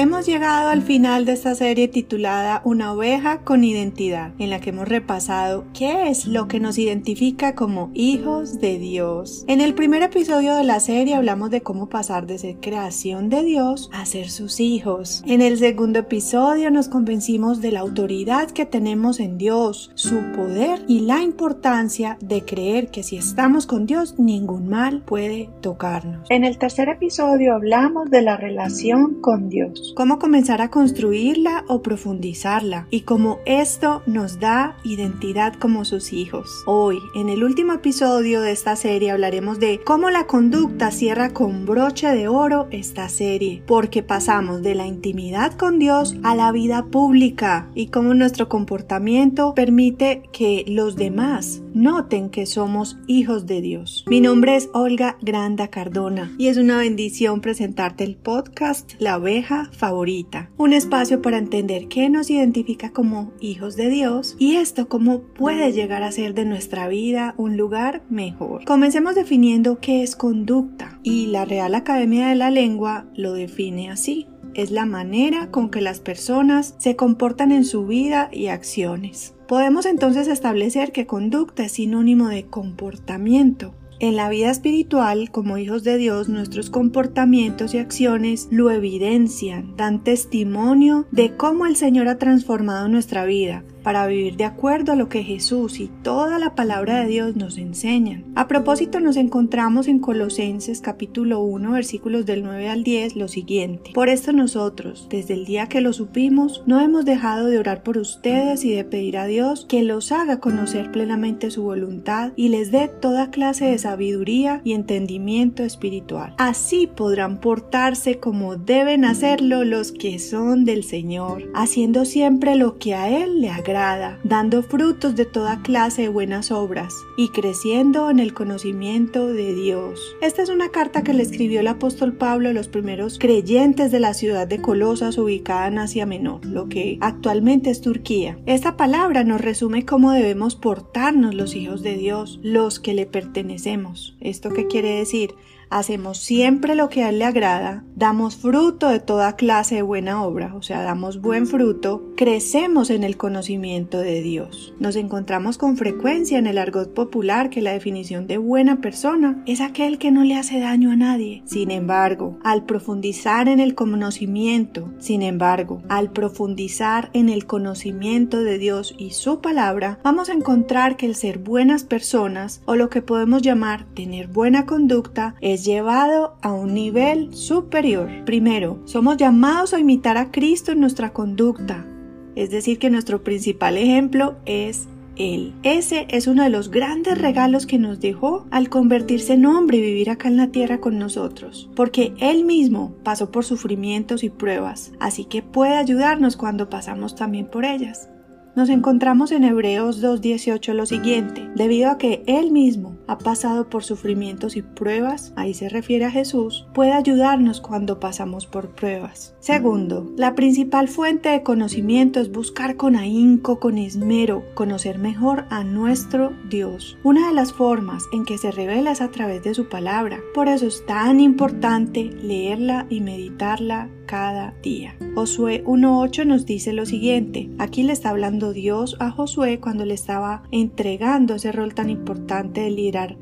Hemos llegado al final de esta serie titulada Una oveja con identidad, en la que hemos repasado qué es lo que nos identifica como hijos de Dios. En el primer episodio de la serie hablamos de cómo pasar de ser creación de Dios a ser sus hijos. En el segundo episodio nos convencimos de la autoridad que tenemos en Dios, su poder y la importancia de creer que si estamos con Dios ningún mal puede tocarnos. En el tercer episodio hablamos de la relación con Dios cómo comenzar a construirla o profundizarla y cómo esto nos da identidad como sus hijos. Hoy, en el último episodio de esta serie, hablaremos de cómo la conducta cierra con broche de oro esta serie, porque pasamos de la intimidad con Dios a la vida pública y cómo nuestro comportamiento permite que los demás noten que somos hijos de Dios. Mi nombre es Olga Granda Cardona y es una bendición presentarte el podcast La oveja favorita, un espacio para entender qué nos identifica como hijos de Dios y esto cómo puede llegar a ser de nuestra vida un lugar mejor. Comencemos definiendo qué es conducta y la Real Academia de la Lengua lo define así es la manera con que las personas se comportan en su vida y acciones. Podemos entonces establecer que conducta es sinónimo de comportamiento, en la vida espiritual, como hijos de Dios, nuestros comportamientos y acciones lo evidencian, dan testimonio de cómo el Señor ha transformado nuestra vida, para vivir de acuerdo a lo que Jesús y toda la palabra de Dios nos enseñan. A propósito, nos encontramos en Colosenses capítulo 1 versículos del 9 al 10 lo siguiente. Por esto nosotros, desde el día que lo supimos, no hemos dejado de orar por ustedes y de pedir a Dios que los haga conocer plenamente su voluntad y les dé toda clase de sabiduría y entendimiento espiritual. Así podrán portarse como deben hacerlo los que son del Señor, haciendo siempre lo que a Él le agrada dando frutos de toda clase de buenas obras y creciendo en el conocimiento de Dios. Esta es una carta que le escribió el apóstol Pablo a los primeros creyentes de la ciudad de Colosas ubicada en Asia Menor, lo que actualmente es Turquía. Esta palabra nos resume cómo debemos portarnos los hijos de Dios, los que le pertenecemos. ¿Esto qué quiere decir? Hacemos siempre lo que a Él le agrada, damos fruto de toda clase de buena obra, o sea, damos buen fruto, crecemos en el conocimiento de Dios. Nos encontramos con frecuencia en el argot popular que la definición de buena persona es aquel que no le hace daño a nadie. Sin embargo, al profundizar en el conocimiento, sin embargo, al profundizar en el conocimiento de Dios y su palabra, vamos a encontrar que el ser buenas personas o lo que podemos llamar tener buena conducta es llevado a un nivel superior. Primero, somos llamados a imitar a Cristo en nuestra conducta, es decir, que nuestro principal ejemplo es él. Ese es uno de los grandes regalos que nos dejó al convertirse en hombre y vivir acá en la tierra con nosotros, porque Él mismo pasó por sufrimientos y pruebas, así que puede ayudarnos cuando pasamos también por ellas. Nos encontramos en Hebreos 2.18 lo siguiente, debido a que Él mismo ha pasado por sufrimientos y pruebas, ahí se refiere a Jesús, puede ayudarnos cuando pasamos por pruebas. Segundo, la principal fuente de conocimiento es buscar con ahínco, con esmero, conocer mejor a nuestro Dios. Una de las formas en que se revela es a través de su palabra, por eso es tan importante leerla y meditarla cada día. Josué 1.8 nos dice lo siguiente, aquí le está hablando Dios a Josué cuando le estaba entregando ese rol tan importante de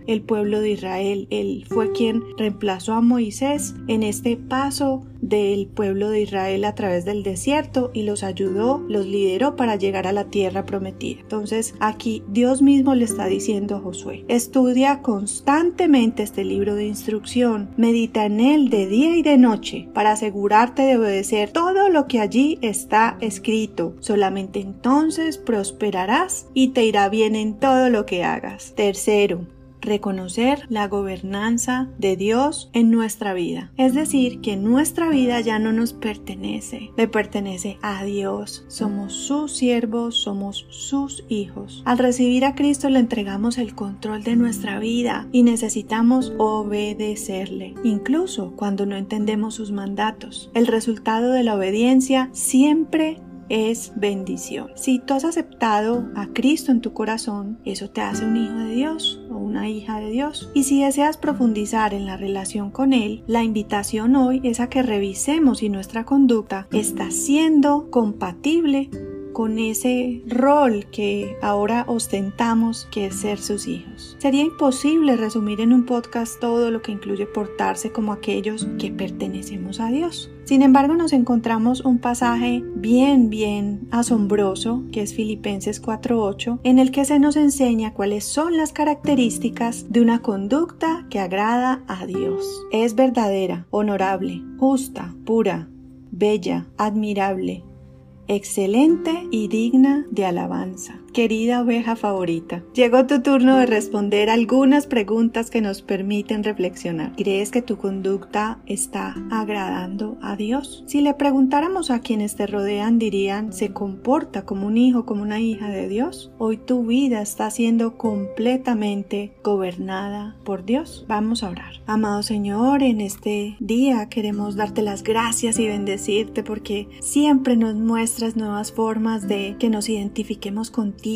el pueblo de Israel. Él fue quien reemplazó a Moisés en este paso del pueblo de Israel a través del desierto y los ayudó, los lideró para llegar a la tierra prometida. Entonces aquí Dios mismo le está diciendo a Josué, estudia constantemente este libro de instrucción, medita en él de día y de noche para asegurarte de obedecer todo lo que allí está escrito. Solamente entonces prosperarás y te irá bien en todo lo que hagas. Tercero, reconocer la gobernanza de Dios en nuestra vida. Es decir, que nuestra vida ya no nos pertenece, le pertenece a Dios. Somos sus siervos, somos sus hijos. Al recibir a Cristo le entregamos el control de nuestra vida y necesitamos obedecerle, incluso cuando no entendemos sus mandatos. El resultado de la obediencia siempre es bendición. Si tú has aceptado a Cristo en tu corazón, eso te hace un hijo de Dios una hija de Dios. Y si deseas profundizar en la relación con Él, la invitación hoy es a que revisemos si nuestra conducta está siendo compatible con ese rol que ahora ostentamos que es ser sus hijos. Sería imposible resumir en un podcast todo lo que incluye portarse como aquellos que pertenecemos a Dios. Sin embargo, nos encontramos un pasaje bien, bien asombroso, que es Filipenses 4.8, en el que se nos enseña cuáles son las características de una conducta que agrada a Dios. Es verdadera, honorable, justa, pura, bella, admirable, excelente y digna de alabanza. Querida oveja favorita, llegó tu turno de responder algunas preguntas que nos permiten reflexionar. ¿Crees que tu conducta está agradando a Dios? Si le preguntáramos a quienes te rodean, dirían, ¿se comporta como un hijo, como una hija de Dios? Hoy tu vida está siendo completamente gobernada por Dios. Vamos a orar. Amado Señor, en este día queremos darte las gracias y bendecirte porque siempre nos muestras nuevas formas de que nos identifiquemos contigo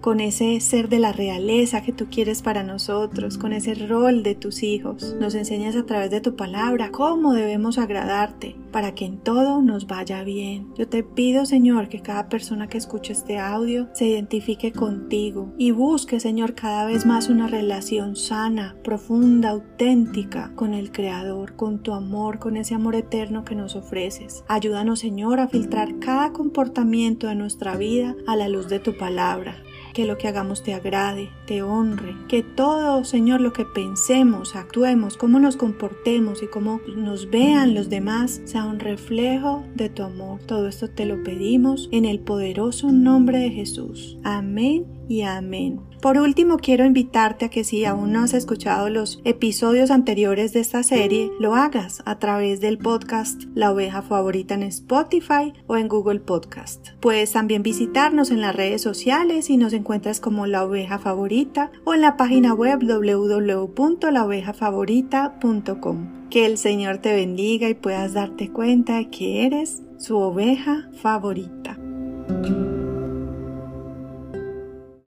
con ese ser de la realeza que tú quieres para nosotros, con ese rol de tus hijos. Nos enseñas a través de tu palabra cómo debemos agradarte para que en todo nos vaya bien. Yo te pido, Señor, que cada persona que escuche este audio se identifique contigo y busque, Señor, cada vez más una relación sana, profunda, auténtica con el Creador, con tu amor, con ese amor eterno que nos ofreces. Ayúdanos, Señor, a filtrar cada comportamiento de nuestra vida a la luz de tu palabra palabra que lo que hagamos te agrade, te honre, que todo, Señor, lo que pensemos, actuemos, cómo nos comportemos y cómo nos vean los demás, sea un reflejo de tu amor. Todo esto te lo pedimos en el poderoso nombre de Jesús. Amén y amén. Por último, quiero invitarte a que si aún no has escuchado los episodios anteriores de esta serie, lo hagas a través del podcast La oveja favorita en Spotify o en Google Podcast. Puedes también visitarnos en las redes sociales y nos encuentras como La oveja favorita o en la página web www.laovejafavorita.com. Que el Señor te bendiga y puedas darte cuenta de que eres su oveja favorita.